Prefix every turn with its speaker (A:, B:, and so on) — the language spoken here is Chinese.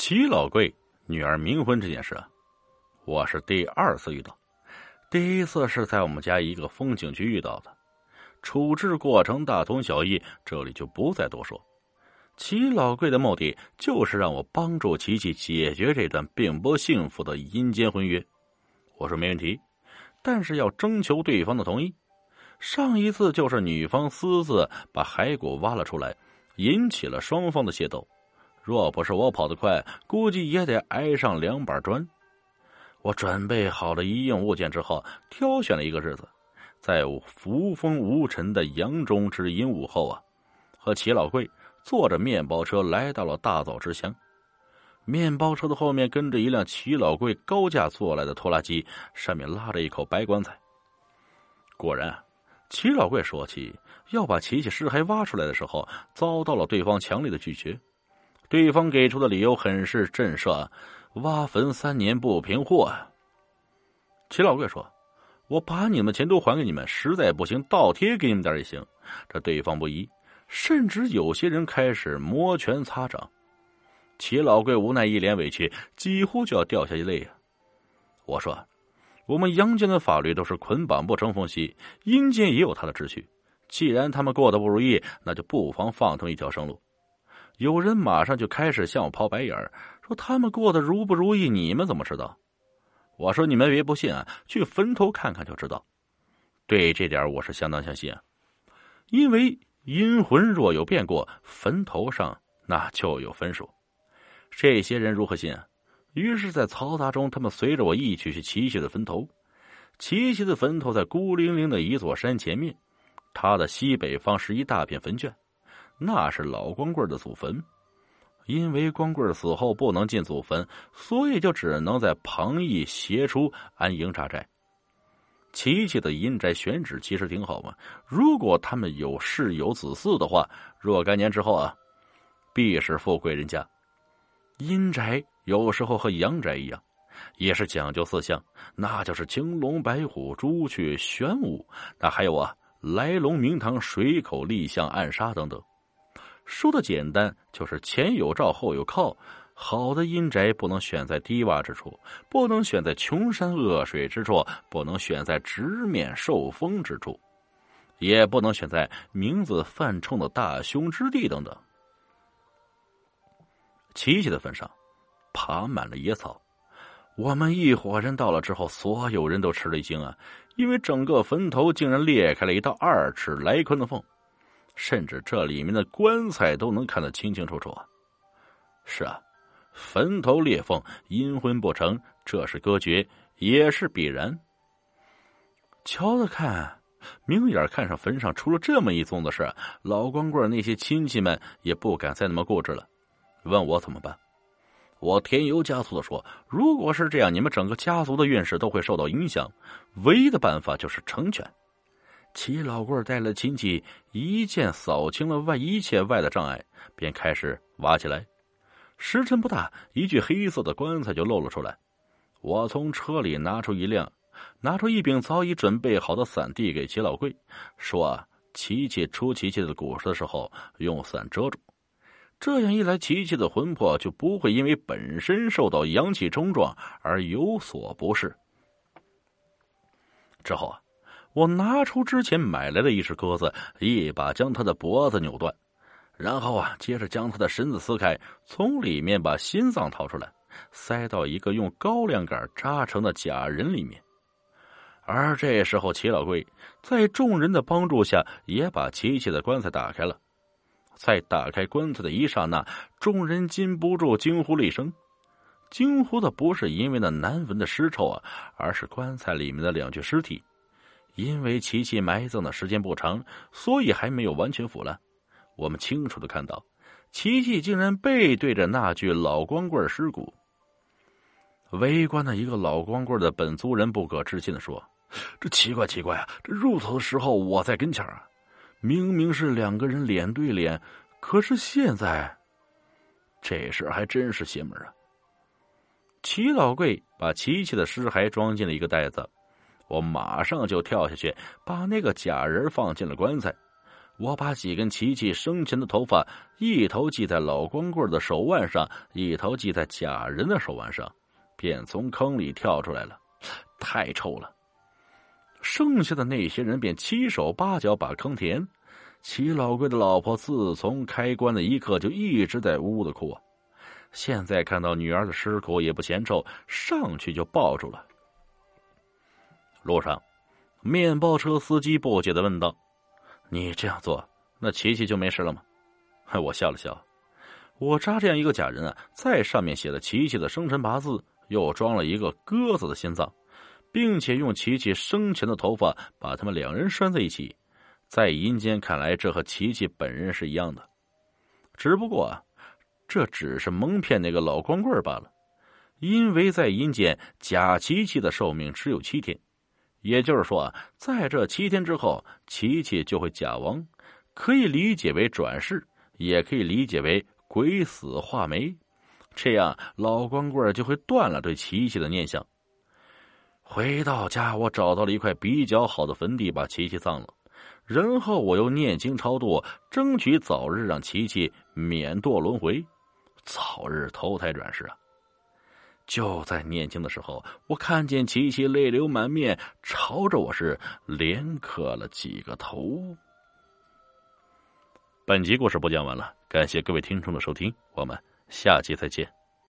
A: 齐老贵女儿冥婚这件事啊，我是第二次遇到。第一次是在我们家一个风景区遇到的，处置过程大同小异，这里就不再多说。齐老贵的目的就是让我帮助琪琪解决这段并不幸福的阴间婚约。我说没问题，但是要征求对方的同意。上一次就是女方私自把骸骨挖了出来，引起了双方的械斗。若不是我跑得快，估计也得挨上两板砖。我准备好了一应物件之后，挑选了一个日子，在无风无尘的阳中之阴午后啊，和齐老贵坐着面包车来到了大枣之乡。面包车的后面跟着一辆齐老贵高价做来的拖拉机，上面拉着一口白棺材。果然，齐老贵说起要把琪琪尸骸挖出来的时候，遭到了对方强烈的拒绝。对方给出的理由很是震慑，挖坟三年不平货啊！齐老贵说：“我把你们钱都还给你们，实在不行倒贴给你们点也行。”这对方不依，甚至有些人开始摩拳擦掌。齐老贵无奈，一脸委屈，几乎就要掉下一泪啊！我说：“我们阳间的法律都是捆绑不成缝隙，阴间也有他的秩序。既然他们过得不如意，那就不妨放他们一条生路。”有人马上就开始向我抛白眼儿，说他们过得如不如意，你们怎么知道？我说你们别不信啊，去坟头看看就知道。对这点我是相当相信啊，因为阴魂若有变过，坟头上那就有分数。这些人如何信啊？于是，在嘈杂中，他们随着我一起去琪琪的坟头。琪琪的坟头在孤零零的一座山前面，它的西北方是一大片坟圈。那是老光棍的祖坟，因为光棍死后不能进祖坟，所以就只能在旁翼斜出安营扎寨。琪琪的阴宅选址其实挺好嘛，如果他们有世有子嗣的话，若干年之后啊，必是富贵人家。阴宅有时候和阳宅一样，也是讲究四象，那就是青龙、白虎、朱雀、玄武，那还有啊，来龙、明堂、水口、立象、暗杀等等。说的简单，就是前有照，后有靠。好的阴宅不能选在低洼之处，不能选在穷山恶水之处，不能选在直面受风之处，也不能选在名字犯冲的大凶之地等等。琪琪的坟上爬满了野草，我们一伙人到了之后，所有人都吃了一惊啊，因为整个坟头竟然裂开了一道二尺来宽的缝。甚至这里面的棺材都能看得清清楚楚！是啊，坟头裂缝，阴婚不成，这是隔绝，也是必然。瞧着看，明眼看上坟上出了这么一宗的事，老光棍那些亲戚们也不敢再那么固执了，问我怎么办。我添油加醋的说：“如果是这样，你们整个家族的运势都会受到影响，唯一的办法就是成全。”齐老贵带了亲戚，一剑扫清了外一切外的障碍，便开始挖起来。时辰不大，一具黑色的棺材就露了出来。我从车里拿出一辆，拿出一柄早已准备好的伞，递给齐老贵，说：“啊琪琪出琪琪的骨的时候，用伞遮住。这样一来，琪琪的魂魄就不会因为本身受到阳气冲撞而有所不适。”之后啊。我拿出之前买来的一只鸽子，一把将它的脖子扭断，然后啊，接着将它的身子撕开，从里面把心脏掏出来，塞到一个用高粱杆扎成的假人里面。而这时候，齐老贵在众人的帮助下，也把琪琪的棺材打开了。在打开棺材的一刹那，众人禁不住惊呼了一声。惊呼的不是因为那难闻的尸臭啊，而是棺材里面的两具尸体。因为琪琪埋葬的时间不长，所以还没有完全腐烂。我们清楚的看到，琪琪竟然背对着那具老光棍尸骨。围观的一个老光棍的本族人不可置信的说：“这奇怪奇怪啊！这入土的时候我在跟前啊，明明是两个人脸对脸，可是现在，这事还真是邪门啊！”齐老贵把琪琪的尸骸装进了一个袋子。我马上就跳下去，把那个假人放进了棺材。我把几根琪琪生前的头发，一头系在老光棍的手腕上，一头系在假人的手腕上，便从坑里跳出来了。太臭了！剩下的那些人便七手八脚把坑填。齐老贵的老婆自从开棺的一刻就一直在呜呜的哭啊。现在看到女儿的尸骨也不嫌臭，上去就抱住了。路上，面包车司机不解的问道。你这样做，那琪琪就没事了吗？我笑了笑，我扎这样一个假人啊，在上面写了琪琪的生辰八字，又装了一个鸽子的心脏，并且用琪琪生前的头发把他们两人拴在一起，在阴间看来，这和琪琪本人是一样的，只不过啊，这只是蒙骗那个老光棍罢了，因为在阴间，假琪琪的寿命只有七天。也就是说，在这七天之后，琪琪就会假亡，可以理解为转世，也可以理解为鬼死化煤。这样，老光棍就会断了对琪琪的念想。回到家，我找到了一块比较好的坟地，把琪琪葬了。然后，我又念经超度，争取早日让琪琪免堕轮回，早日投胎转世啊！就在念经的时候，我看见琪琪泪流满面，朝着我是连磕了几个头。本集故事播讲完了，感谢各位听众的收听，我们下期再见。